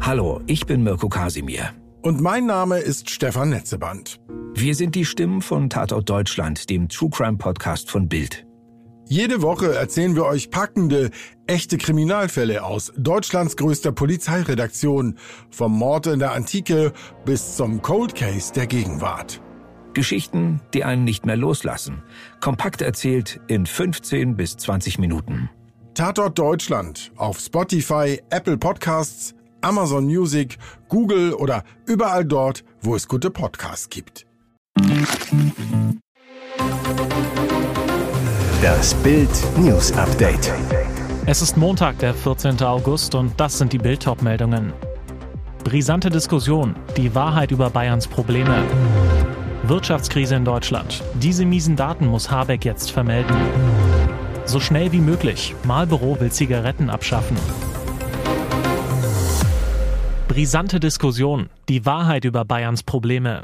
Hallo, ich bin Mirko Kasimir. Und mein Name ist Stefan Netzeband. Wir sind die Stimmen von Tatort Deutschland, dem True Crime Podcast von Bild. Jede Woche erzählen wir euch packende, echte Kriminalfälle aus Deutschlands größter Polizeiredaktion, vom Mord in der Antike bis zum Cold Case der Gegenwart. Geschichten, die einen nicht mehr loslassen. Kompakt erzählt in 15 bis 20 Minuten. Tatort Deutschland auf Spotify, Apple Podcasts, Amazon Music, Google oder überall dort, wo es gute Podcasts gibt. Das Bild News Update. Es ist Montag, der 14. August und das sind die Bild meldungen Brisante Diskussion, die Wahrheit über Bayerns Probleme. Wirtschaftskrise in Deutschland. Diese miesen Daten muss Habeck jetzt vermelden. So schnell wie möglich. Marlboro will Zigaretten abschaffen. Brisante Diskussion. Die Wahrheit über Bayerns Probleme.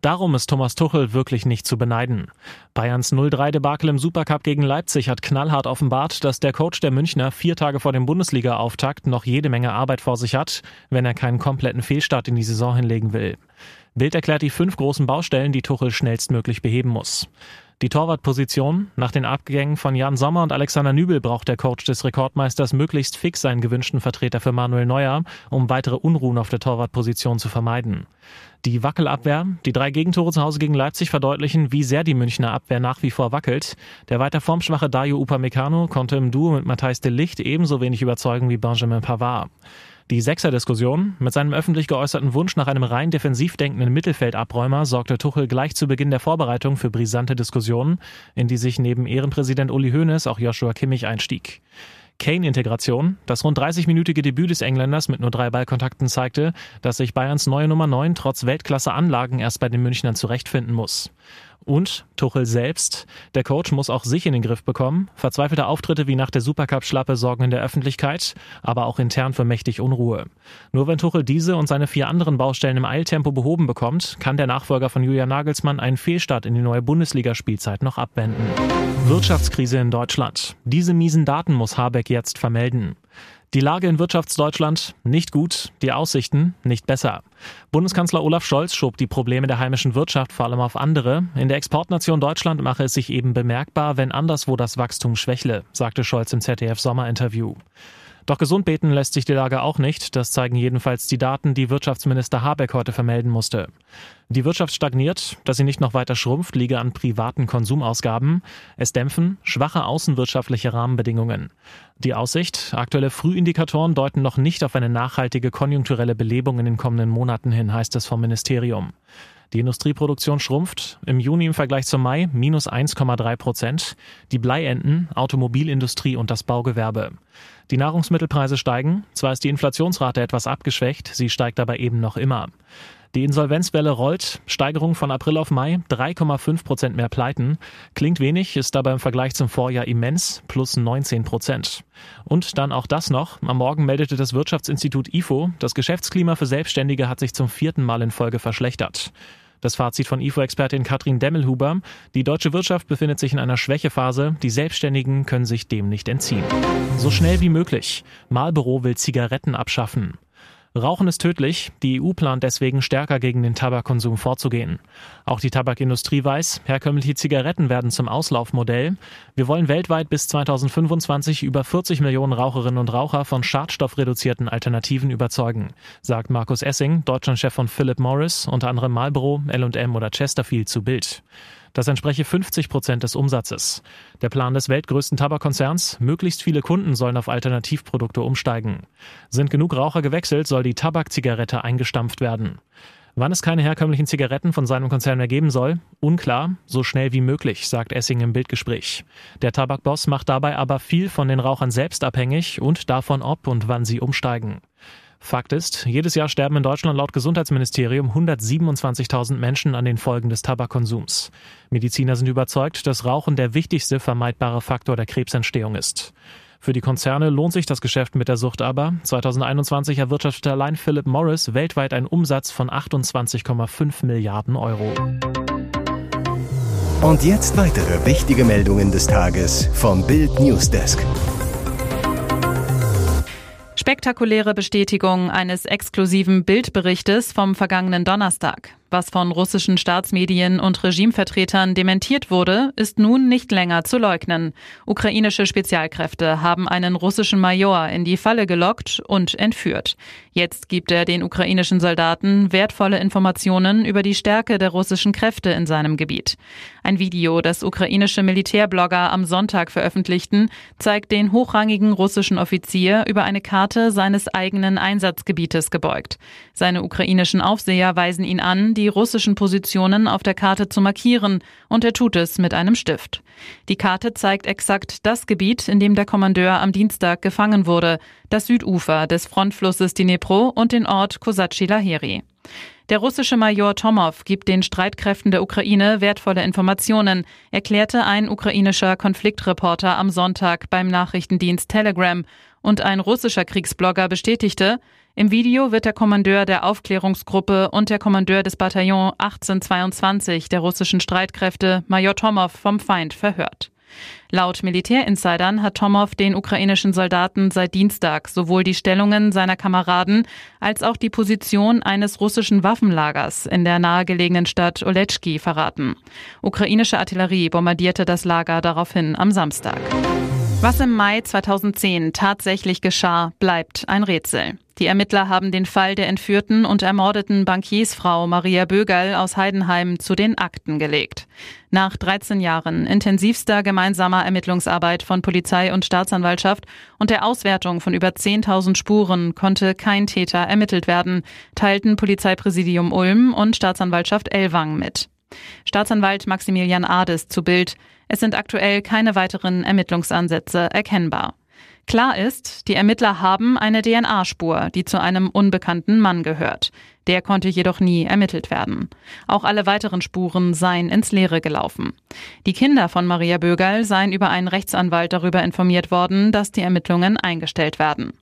Darum ist Thomas Tuchel wirklich nicht zu beneiden. Bayerns 0-3-Debakel im Supercup gegen Leipzig hat knallhart offenbart, dass der Coach der Münchner vier Tage vor dem Bundesliga-Auftakt noch jede Menge Arbeit vor sich hat, wenn er keinen kompletten Fehlstart in die Saison hinlegen will. Bild erklärt die fünf großen Baustellen, die Tuchel schnellstmöglich beheben muss. Die Torwartposition. Nach den Abgängen von Jan Sommer und Alexander Nübel braucht der Coach des Rekordmeisters möglichst fix seinen gewünschten Vertreter für Manuel Neuer, um weitere Unruhen auf der Torwartposition zu vermeiden. Die Wackelabwehr. Die drei Gegentore zu Hause gegen Leipzig verdeutlichen, wie sehr die Münchner Abwehr nach wie vor wackelt. Der weiter formschwache Dario Upamecano konnte im Duo mit Matthijs de Licht ebenso wenig überzeugen wie Benjamin Pavard. Die Sechser-Diskussion. Mit seinem öffentlich geäußerten Wunsch nach einem rein defensiv denkenden Mittelfeldabräumer sorgte Tuchel gleich zu Beginn der Vorbereitung für brisante Diskussionen, in die sich neben Ehrenpräsident Uli Hoeneß auch Joshua Kimmich einstieg. Kane-Integration. Das rund 30-minütige Debüt des Engländers mit nur drei Ballkontakten zeigte, dass sich Bayerns neue Nummer 9 trotz Weltklasse-Anlagen erst bei den Münchnern zurechtfinden muss. Und Tuchel selbst. Der Coach muss auch sich in den Griff bekommen. Verzweifelte Auftritte wie nach der Supercup-Schlappe sorgen in der Öffentlichkeit, aber auch intern für mächtig Unruhe. Nur wenn Tuchel diese und seine vier anderen Baustellen im Eiltempo behoben bekommt, kann der Nachfolger von Julian Nagelsmann einen Fehlstart in die neue Bundesligaspielzeit noch abwenden. Wirtschaftskrise in Deutschland. Diese miesen Daten muss Habeck jetzt vermelden. Die Lage in Wirtschaftsdeutschland nicht gut, die Aussichten nicht besser. Bundeskanzler Olaf Scholz schob die Probleme der heimischen Wirtschaft vor allem auf andere. In der Exportnation Deutschland mache es sich eben bemerkbar, wenn anderswo das Wachstum schwächle, sagte Scholz im ZDF-Sommerinterview. Doch gesund beten lässt sich die Lage auch nicht. Das zeigen jedenfalls die Daten, die Wirtschaftsminister Habeck heute vermelden musste. Die Wirtschaft stagniert, dass sie nicht noch weiter schrumpft, liege an privaten Konsumausgaben. Es dämpfen schwache außenwirtschaftliche Rahmenbedingungen. Die Aussicht, aktuelle Frühindikatoren deuten noch nicht auf eine nachhaltige konjunkturelle Belebung in den kommenden Monaten hin, heißt es vom Ministerium. Die Industrieproduktion schrumpft im Juni im Vergleich zum Mai minus 1,3 Prozent. Die Bleienden, Automobilindustrie und das Baugewerbe. Die Nahrungsmittelpreise steigen. Zwar ist die Inflationsrate etwas abgeschwächt, sie steigt aber eben noch immer. Die Insolvenzwelle rollt. Steigerung von April auf Mai, 3,5 Prozent mehr Pleiten. Klingt wenig, ist aber im Vergleich zum Vorjahr immens, plus 19 Prozent. Und dann auch das noch. Am Morgen meldete das Wirtschaftsinstitut IFO, das Geschäftsklima für Selbstständige hat sich zum vierten Mal in Folge verschlechtert. Das Fazit von IFO-Expertin Katrin Demmelhuber. Die deutsche Wirtschaft befindet sich in einer Schwächephase. Die Selbstständigen können sich dem nicht entziehen. So schnell wie möglich. Marlboro will Zigaretten abschaffen. Rauchen ist tödlich. Die EU plant deswegen stärker gegen den Tabakkonsum vorzugehen. Auch die Tabakindustrie weiß, herkömmliche Zigaretten werden zum Auslaufmodell. Wir wollen weltweit bis 2025 über 40 Millionen Raucherinnen und Raucher von schadstoffreduzierten Alternativen überzeugen, sagt Markus Essing, Deutschlandchef von Philip Morris, unter anderem Marlboro, L&M oder Chesterfield zu Bild. Das entspreche 50 Prozent des Umsatzes. Der Plan des weltgrößten Tabakkonzerns, möglichst viele Kunden sollen auf Alternativprodukte umsteigen. Sind genug Raucher gewechselt, soll die Tabakzigarette eingestampft werden. Wann es keine herkömmlichen Zigaretten von seinem Konzern mehr geben soll? Unklar, so schnell wie möglich, sagt Essing im Bildgespräch. Der Tabakboss macht dabei aber viel von den Rauchern selbst abhängig und davon, ob und wann sie umsteigen. Fakt ist, jedes Jahr sterben in Deutschland laut Gesundheitsministerium 127.000 Menschen an den Folgen des Tabakkonsums. Mediziner sind überzeugt, dass Rauchen der wichtigste vermeidbare Faktor der Krebsentstehung ist. Für die Konzerne lohnt sich das Geschäft mit der Sucht aber. 2021 erwirtschaftete allein Philip Morris weltweit einen Umsatz von 28,5 Milliarden Euro. Und jetzt weitere wichtige Meldungen des Tages vom Bild Newsdesk. Spektakuläre Bestätigung eines exklusiven Bildberichtes vom vergangenen Donnerstag. Was von russischen Staatsmedien und Regimevertretern dementiert wurde, ist nun nicht länger zu leugnen. Ukrainische Spezialkräfte haben einen russischen Major in die Falle gelockt und entführt. Jetzt gibt er den ukrainischen Soldaten wertvolle Informationen über die Stärke der russischen Kräfte in seinem Gebiet. Ein Video, das ukrainische Militärblogger am Sonntag veröffentlichten, zeigt den hochrangigen russischen Offizier über eine Karte seines eigenen Einsatzgebietes gebeugt. Seine ukrainischen Aufseher weisen ihn an, die russischen Positionen auf der Karte zu markieren, und er tut es mit einem Stift. Die Karte zeigt exakt das Gebiet, in dem der Kommandeur am Dienstag gefangen wurde, das Südufer des Frontflusses Dnipro und den Ort Kosatschi Laheri. Der russische Major Tomov gibt den Streitkräften der Ukraine wertvolle Informationen, erklärte ein ukrainischer Konfliktreporter am Sonntag beim Nachrichtendienst Telegram. Und ein russischer Kriegsblogger bestätigte, im Video wird der Kommandeur der Aufklärungsgruppe und der Kommandeur des Bataillons 1822 der russischen Streitkräfte, Major Tomov, vom Feind verhört. Laut Militärinsidern hat Tomov den ukrainischen Soldaten seit Dienstag sowohl die Stellungen seiner Kameraden als auch die Position eines russischen Waffenlagers in der nahegelegenen Stadt Oletschki verraten. Ukrainische Artillerie bombardierte das Lager daraufhin am Samstag. Was im Mai 2010 tatsächlich geschah, bleibt ein Rätsel. Die Ermittler haben den Fall der entführten und ermordeten Bankiersfrau Maria Bögerl aus Heidenheim zu den Akten gelegt. Nach 13 Jahren intensivster gemeinsamer Ermittlungsarbeit von Polizei und Staatsanwaltschaft und der Auswertung von über 10.000 Spuren konnte kein Täter ermittelt werden, teilten Polizeipräsidium Ulm und Staatsanwaltschaft Ellwang mit. Staatsanwalt Maximilian Ades zu Bild. Es sind aktuell keine weiteren Ermittlungsansätze erkennbar. Klar ist, die Ermittler haben eine DNA-Spur, die zu einem unbekannten Mann gehört. Der konnte jedoch nie ermittelt werden. Auch alle weiteren Spuren seien ins Leere gelaufen. Die Kinder von Maria Bögerl seien über einen Rechtsanwalt darüber informiert worden, dass die Ermittlungen eingestellt werden.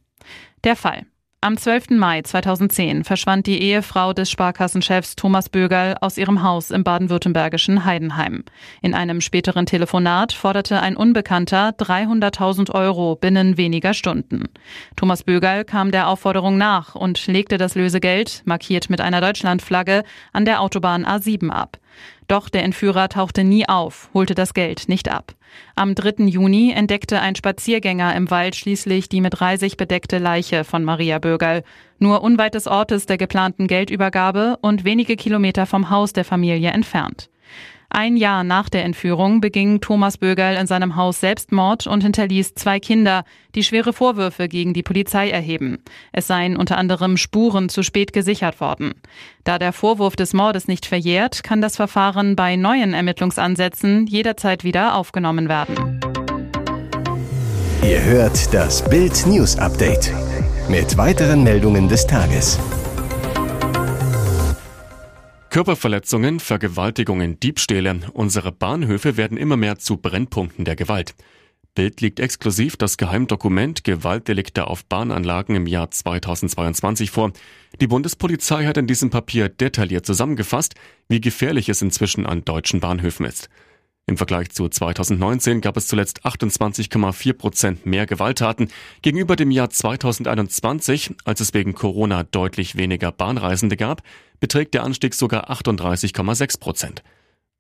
Der Fall. Am 12. Mai 2010 verschwand die Ehefrau des Sparkassenchefs Thomas Bögerl aus ihrem Haus im baden-württembergischen Heidenheim. In einem späteren Telefonat forderte ein Unbekannter 300.000 Euro binnen weniger Stunden. Thomas Bögerl kam der Aufforderung nach und legte das Lösegeld, markiert mit einer Deutschlandflagge, an der Autobahn A7 ab. Doch der Entführer tauchte nie auf, holte das Geld nicht ab. Am 3. Juni entdeckte ein Spaziergänger im Wald schließlich die mit Reisig bedeckte Leiche von Maria Bürgerl, nur unweit des Ortes der geplanten Geldübergabe und wenige Kilometer vom Haus der Familie entfernt. Ein Jahr nach der Entführung beging Thomas Bögerl in seinem Haus Selbstmord und hinterließ zwei Kinder, die schwere Vorwürfe gegen die Polizei erheben. Es seien unter anderem Spuren zu spät gesichert worden. Da der Vorwurf des Mordes nicht verjährt, kann das Verfahren bei neuen Ermittlungsansätzen jederzeit wieder aufgenommen werden. Ihr hört das Bild News Update mit weiteren Meldungen des Tages. Körperverletzungen, Vergewaltigungen, Diebstähle. Unsere Bahnhöfe werden immer mehr zu Brennpunkten der Gewalt. Bild liegt exklusiv das Geheimdokument Gewaltdelikte auf Bahnanlagen im Jahr 2022 vor. Die Bundespolizei hat in diesem Papier detailliert zusammengefasst, wie gefährlich es inzwischen an deutschen Bahnhöfen ist. Im Vergleich zu 2019 gab es zuletzt 28,4 Prozent mehr Gewalttaten gegenüber dem Jahr 2021, als es wegen Corona deutlich weniger Bahnreisende gab, beträgt der Anstieg sogar 38,6 Prozent.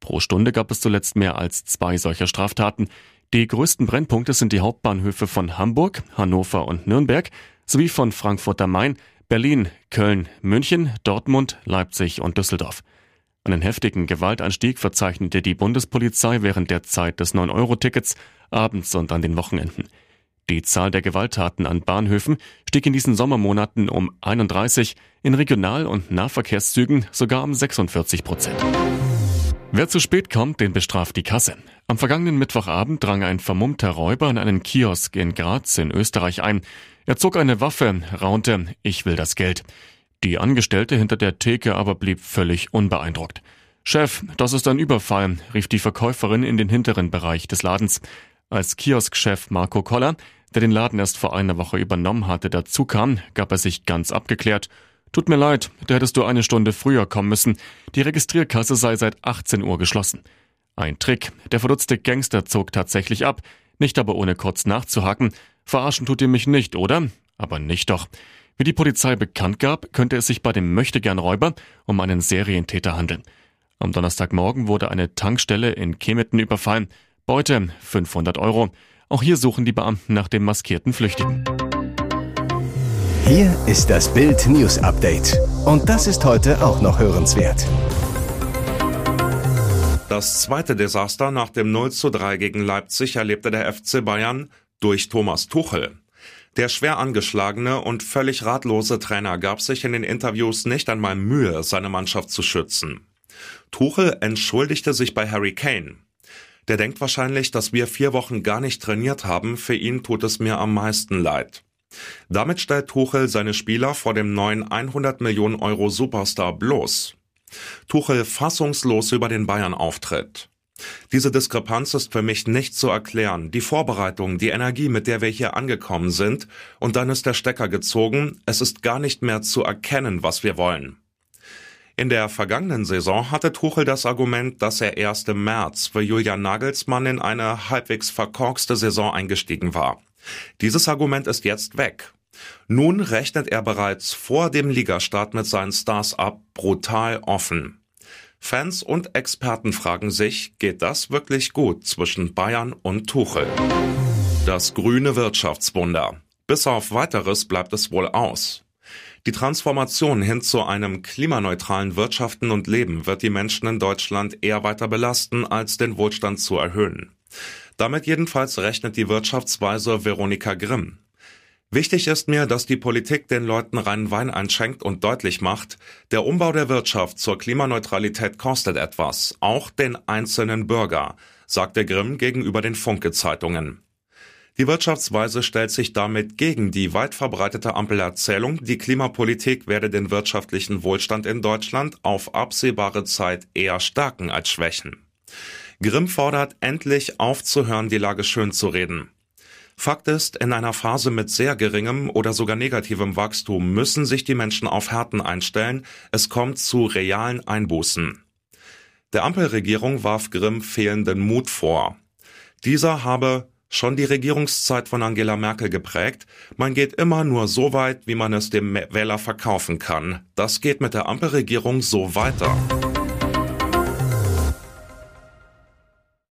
Pro Stunde gab es zuletzt mehr als zwei solcher Straftaten. Die größten Brennpunkte sind die Hauptbahnhöfe von Hamburg, Hannover und Nürnberg sowie von Frankfurt am Main, Berlin, Köln, München, Dortmund, Leipzig und Düsseldorf. Einen heftigen Gewaltanstieg verzeichnete die Bundespolizei während der Zeit des 9-Euro-Tickets abends und an den Wochenenden. Die Zahl der Gewalttaten an Bahnhöfen stieg in diesen Sommermonaten um 31, in Regional- und Nahverkehrszügen sogar um 46 Prozent. Wer zu spät kommt, den bestraft die Kasse. Am vergangenen Mittwochabend drang ein vermummter Räuber in einen Kiosk in Graz in Österreich ein. Er zog eine Waffe, raunte, ich will das Geld. Die Angestellte hinter der Theke aber blieb völlig unbeeindruckt. Chef, das ist ein Überfall, rief die Verkäuferin in den hinteren Bereich des Ladens. Als Kioskchef Marco Koller, der den Laden erst vor einer Woche übernommen hatte, dazukam, gab er sich ganz abgeklärt. Tut mir leid, da hättest du eine Stunde früher kommen müssen. Die Registrierkasse sei seit 18 Uhr geschlossen. Ein Trick. Der verdutzte Gangster zog tatsächlich ab, nicht aber ohne kurz nachzuhaken. Verarschen tut ihr mich nicht, oder? Aber nicht doch. Wie die Polizei bekannt gab, könnte es sich bei dem Möchtegern-Räuber um einen Serientäter handeln. Am Donnerstagmorgen wurde eine Tankstelle in Kemeten überfallen. Beute 500 Euro. Auch hier suchen die Beamten nach dem maskierten Flüchtigen. Hier ist das Bild News Update. Und das ist heute auch noch hörenswert. Das zweite Desaster nach dem 0 zu 3 gegen Leipzig erlebte der FC Bayern durch Thomas Tuchel. Der schwer angeschlagene und völlig ratlose Trainer gab sich in den Interviews nicht einmal Mühe, seine Mannschaft zu schützen. Tuchel entschuldigte sich bei Harry Kane. Der denkt wahrscheinlich, dass wir vier Wochen gar nicht trainiert haben, für ihn tut es mir am meisten leid. Damit stellt Tuchel seine Spieler vor dem neuen 100 Millionen Euro Superstar bloß. Tuchel fassungslos über den Bayern-Auftritt. Diese Diskrepanz ist für mich nicht zu erklären. Die Vorbereitung, die Energie, mit der wir hier angekommen sind, und dann ist der Stecker gezogen, es ist gar nicht mehr zu erkennen, was wir wollen. In der vergangenen Saison hatte Tuchel das Argument, dass er erst im März für Julian Nagelsmann in eine halbwegs verkorkste Saison eingestiegen war. Dieses Argument ist jetzt weg. Nun rechnet er bereits vor dem Ligastart mit seinen Stars ab, brutal offen. Fans und Experten fragen sich, geht das wirklich gut zwischen Bayern und Tuchel? Das grüne Wirtschaftswunder. Bis auf weiteres bleibt es wohl aus. Die Transformation hin zu einem klimaneutralen Wirtschaften und Leben wird die Menschen in Deutschland eher weiter belasten, als den Wohlstand zu erhöhen. Damit jedenfalls rechnet die Wirtschaftsweise Veronika Grimm. Wichtig ist mir, dass die Politik den Leuten reinen Wein einschenkt und deutlich macht, der Umbau der Wirtschaft zur Klimaneutralität kostet etwas, auch den einzelnen Bürger, sagte Grimm gegenüber den Funke-Zeitungen. Die Wirtschaftsweise stellt sich damit gegen die weit verbreitete Ampelerzählung, die Klimapolitik werde den wirtschaftlichen Wohlstand in Deutschland auf absehbare Zeit eher stärken als schwächen. Grimm fordert endlich aufzuhören, die Lage schön zu reden. Fakt ist, in einer Phase mit sehr geringem oder sogar negativem Wachstum müssen sich die Menschen auf Härten einstellen, es kommt zu realen Einbußen. Der Ampelregierung warf Grimm fehlenden Mut vor. Dieser habe schon die Regierungszeit von Angela Merkel geprägt. Man geht immer nur so weit, wie man es dem Wähler verkaufen kann. Das geht mit der Ampelregierung so weiter.